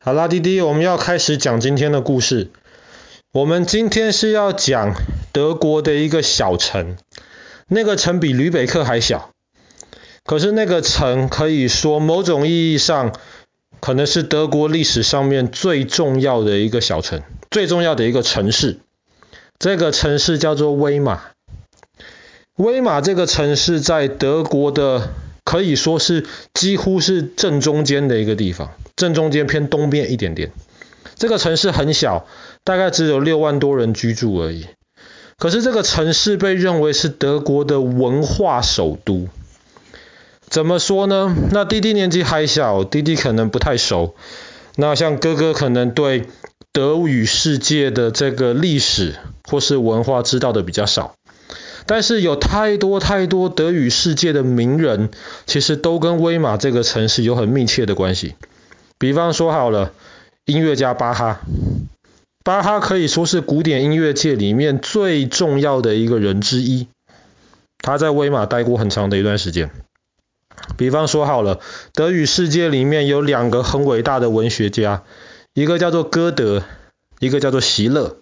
好啦，弟弟，我们要开始讲今天的故事。我们今天是要讲德国的一个小城，那个城比吕北克还小，可是那个城可以说某种意义上可能是德国历史上面最重要的一个小城，最重要的一个城市。这个城市叫做威玛。威玛这个城市在德国的可以说是几乎是正中间的一个地方。正中间偏东边一点点，这个城市很小，大概只有六万多人居住而已。可是这个城市被认为是德国的文化首都。怎么说呢？那弟弟年纪还小，弟弟可能不太熟。那像哥哥可能对德语世界的这个历史或是文化知道的比较少。但是有太多太多德语世界的名人，其实都跟威玛这个城市有很密切的关系。比方说好了，音乐家巴哈，巴哈可以说是古典音乐界里面最重要的一个人之一。他在威玛待过很长的一段时间。比方说好了，德语世界里面有两个很伟大的文学家，一个叫做歌德，一个叫做席勒。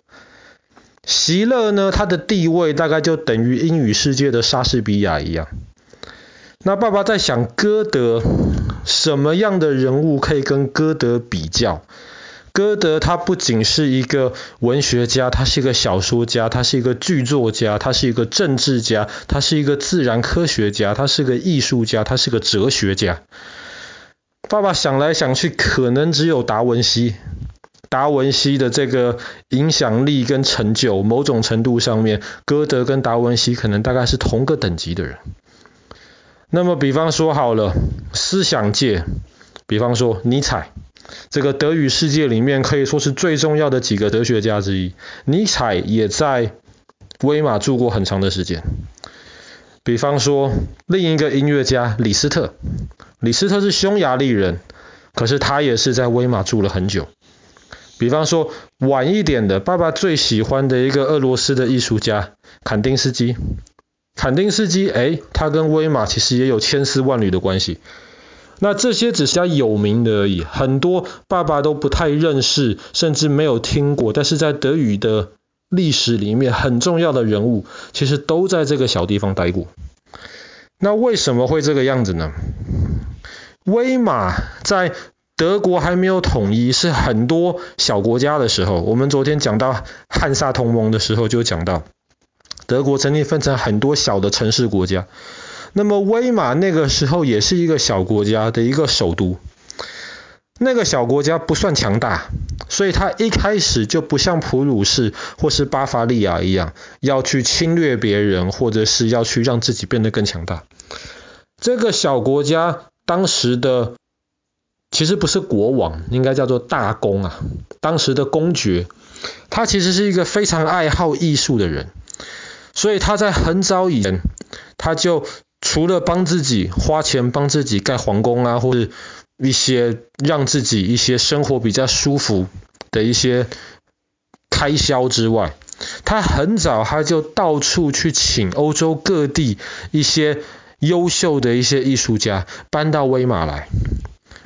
席勒呢，他的地位大概就等于英语世界的莎士比亚一样。那爸爸在想歌德。什么样的人物可以跟歌德比较？歌德他不仅是一个文学家，他是一个小说家，他是一个剧作家，他是一个政治家，他是一个自然科学家，他是个艺术家，他是个哲学家。爸爸想来想去，可能只有达文西。达文西的这个影响力跟成就，某种程度上面，歌德跟达文西可能大概是同个等级的人。那么，比方说好了，思想界，比方说尼采，这个德语世界里面可以说是最重要的几个哲学家之一。尼采也在威玛住过很长的时间。比方说另一个音乐家李斯特，李斯特是匈牙利人，可是他也是在威玛住了很久。比方说晚一点的，爸爸最喜欢的一个俄罗斯的艺术家坎丁斯基。坎丁斯基，诶，他跟威玛其实也有千丝万缕的关系。那这些只是他有名的而已，很多爸爸都不太认识，甚至没有听过。但是在德语的历史里面，很重要的人物，其实都在这个小地方待过。那为什么会这个样子呢？威玛在德国还没有统一，是很多小国家的时候。我们昨天讲到汉萨同盟的时候，就讲到。德国曾经分成很多小的城市国家，那么威玛那个时候也是一个小国家的一个首都。那个小国家不算强大，所以它一开始就不像普鲁士或是巴伐利亚一样，要去侵略别人，或者是要去让自己变得更强大。这个小国家当时的其实不是国王，应该叫做大公啊，当时的公爵，他其实是一个非常爱好艺术的人。所以他在很早以前，他就除了帮自己花钱帮自己盖皇宫啊，或者一些让自己一些生活比较舒服的一些开销之外，他很早他就到处去请欧洲各地一些优秀的一些艺术家搬到威马来。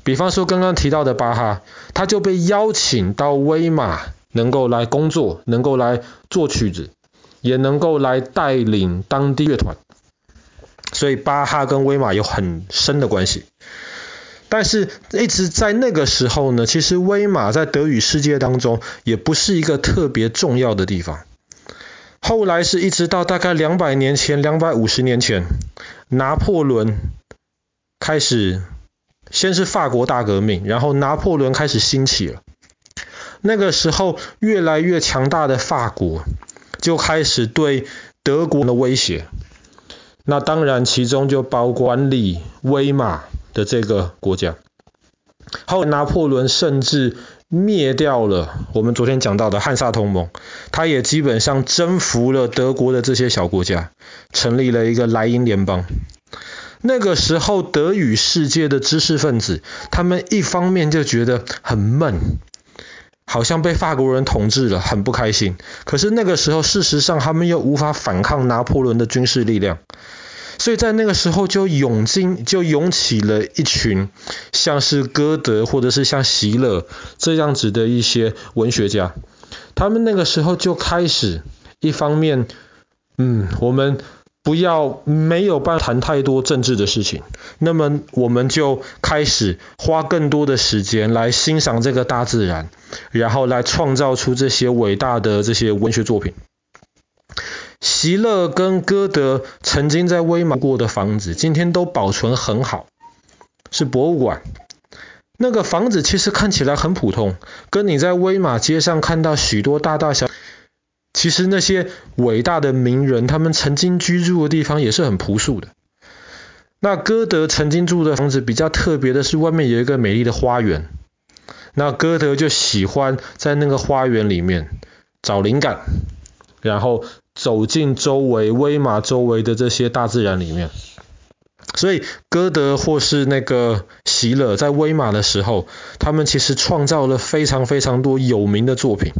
比方说刚刚提到的巴哈，他就被邀请到威马，能够来工作，能够来做曲子。也能够来带领当地乐团，所以巴哈跟威玛有很深的关系。但是，一直在那个时候呢，其实威玛在德语世界当中也不是一个特别重要的地方。后来是一直到大概两百年前、两百五十年前，拿破仑开始，先是法国大革命，然后拿破仑开始兴起了。那个时候，越来越强大的法国。就开始对德国的威胁，那当然其中就包括管理威玛的这个国家。后来拿破仑甚至灭掉了我们昨天讲到的汉萨同盟，他也基本上征服了德国的这些小国家，成立了一个莱茵联邦。那个时候德语世界的知识分子，他们一方面就觉得很闷。好像被法国人统治了，很不开心。可是那个时候，事实上他们又无法反抗拿破仑的军事力量，所以在那个时候就涌进，就涌起了一群像是歌德或者是像席勒这样子的一些文学家。他们那个时候就开始，一方面，嗯，我们不要没有办法谈太多政治的事情，那么我们就开始花更多的时间来欣赏这个大自然，然后来创造出这些伟大的这些文学作品。席勒跟歌德曾经在威玛过的房子，今天都保存很好，是博物馆。那个房子其实看起来很普通，跟你在威玛街上看到许多大大小，其实那些伟大的名人他们曾经居住的地方也是很朴素的。那歌德曾经住的房子比较特别的是，外面有一个美丽的花园。那歌德就喜欢在那个花园里面找灵感，然后。走进周围威玛周围的这些大自然里面，所以歌德或是那个席勒在威玛的时候，他们其实创造了非常非常多有名的作品。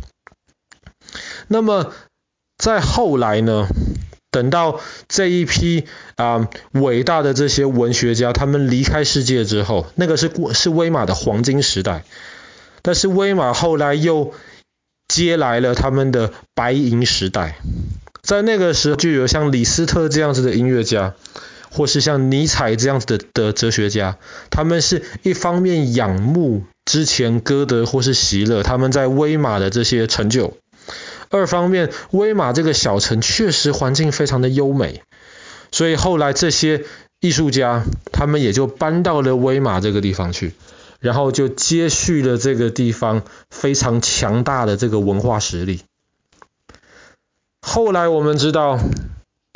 那么在后来呢，等到这一批啊、伟大的这些文学家他们离开世界之后，那个是是威玛的黄金时代，但是威玛后来又接来了他们的白银时代。在那个时候，就有像李斯特这样子的音乐家，或是像尼采这样子的的哲学家，他们是一方面仰慕之前歌德或是席勒他们在威玛的这些成就，二方面威玛这个小城确实环境非常的优美，所以后来这些艺术家他们也就搬到了威玛这个地方去，然后就接续了这个地方非常强大的这个文化实力。后来我们知道，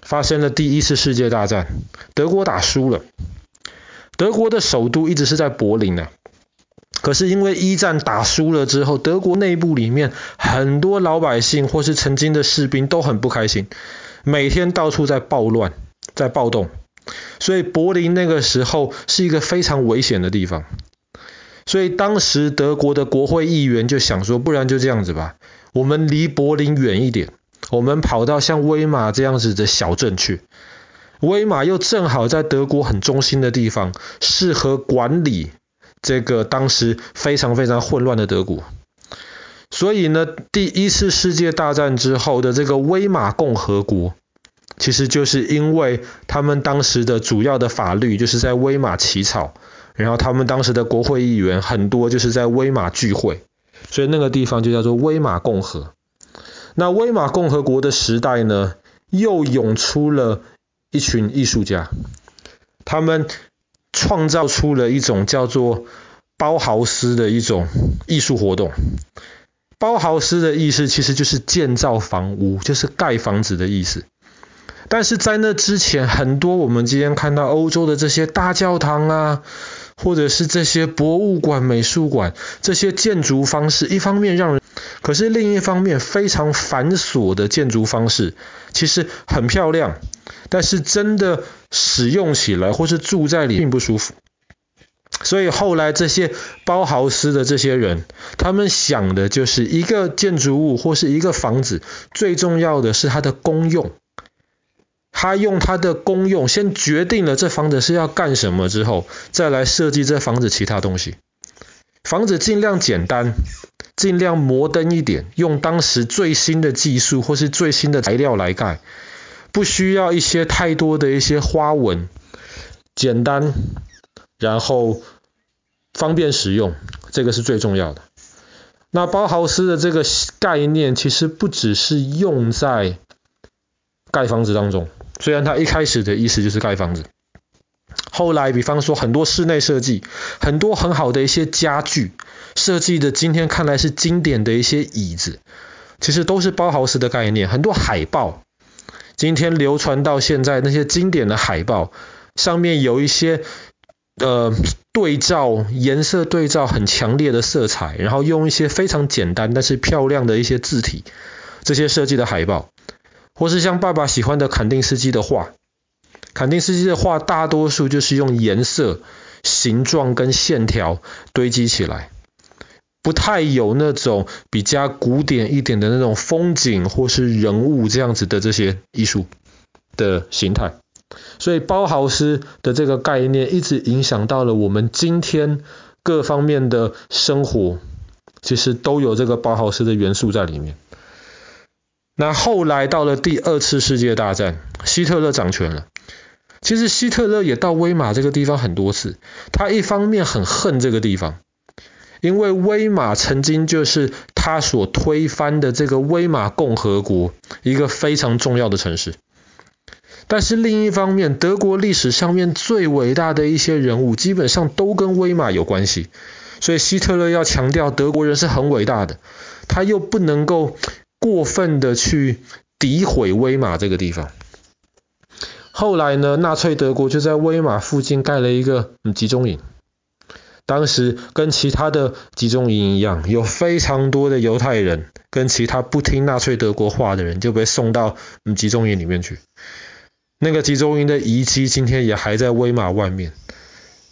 发生了第一次世界大战，德国打输了。德国的首都一直是在柏林呢，可是因为一战打输了之后，德国内部里面很多老百姓或是曾经的士兵都很不开心，每天到处在暴乱，在暴动，所以柏林那个时候是一个非常危险的地方。所以当时德国的国会议员就想说，不然就这样子吧，我们离柏林远一点。我们跑到像威玛这样子的小镇去，威玛又正好在德国很中心的地方，适合管理这个当时非常非常混乱的德国。所以呢，第一次世界大战之后的这个威玛共和国，其实就是因为他们当时的主要的法律就是在威玛起草，然后他们当时的国会议员很多就是在威玛聚会，所以那个地方就叫做威玛共和。那威玛共和国的时代呢，又涌出了一群艺术家，他们创造出了一种叫做包豪斯的一种艺术活动。包豪斯的意思其实就是建造房屋，就是盖房子的意思。但是在那之前，很多我们今天看到欧洲的这些大教堂啊，或者是这些博物馆、美术馆，这些建筑方式，一方面让人，可是另一方面非常繁琐的建筑方式，其实很漂亮，但是真的使用起来或是住在里并不舒服。所以后来这些包豪斯的这些人，他们想的就是一个建筑物或是一个房子，最重要的是它的功用。他用他的功用先决定了这房子是要干什么之后，再来设计这房子其他东西。房子尽量简单，尽量摩登一点，用当时最新的技术或是最新的材料来盖，不需要一些太多的一些花纹，简单，然后方便使用，这个是最重要的。那包豪斯的这个概念其实不只是用在盖房子当中。虽然他一开始的意思就是盖房子，后来比方说很多室内设计，很多很好的一些家具设计的，今天看来是经典的一些椅子，其实都是包豪斯的概念。很多海报，今天流传到现在那些经典的海报，上面有一些呃对照颜色对照很强烈的色彩，然后用一些非常简单但是漂亮的一些字体，这些设计的海报。或是像爸爸喜欢的肯丁斯基的画，坎丁斯基的画大多数就是用颜色、形状跟线条堆积起来，不太有那种比较古典一点的那种风景或是人物这样子的这些艺术的形态。所以包豪斯的这个概念一直影响到了我们今天各方面的生活，其实都有这个包豪斯的元素在里面。那后来到了第二次世界大战，希特勒掌权了。其实希特勒也到威玛这个地方很多次，他一方面很恨这个地方，因为威玛曾经就是他所推翻的这个威玛共和国一个非常重要的城市。但是另一方面，德国历史上面最伟大的一些人物，基本上都跟威玛有关系，所以希特勒要强调德国人是很伟大的，他又不能够过分的去诋毁威玛这个地方。后来呢，纳粹德国就在威玛附近盖了一个集中营。当时跟其他的集中营一样，有非常多的犹太人跟其他不听纳粹德国话的人就被送到集中营里面去。那个集中营的遗迹今天也还在威玛外面。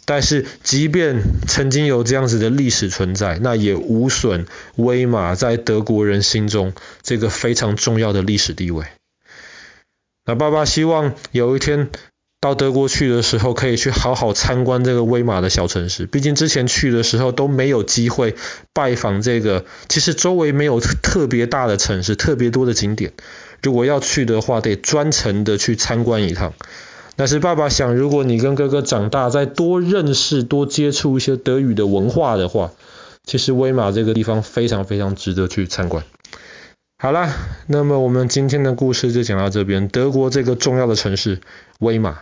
但是，即便曾经有这样子的历史存在，那也无损威玛在德国人心中这个非常重要的历史地位。那爸爸希望有一天到德国去的时候，可以去好好参观这个威玛的小城市。毕竟之前去的时候都没有机会拜访这个，其实周围没有特别大的城市，特别多的景点。如果要去的话，得专程的去参观一趟。但是爸爸想，如果你跟哥哥长大，再多认识、多接触一些德语的文化的话，其实威玛这个地方非常非常值得去参观。好啦，那么我们今天的故事就讲到这边。德国这个重要的城市，威马。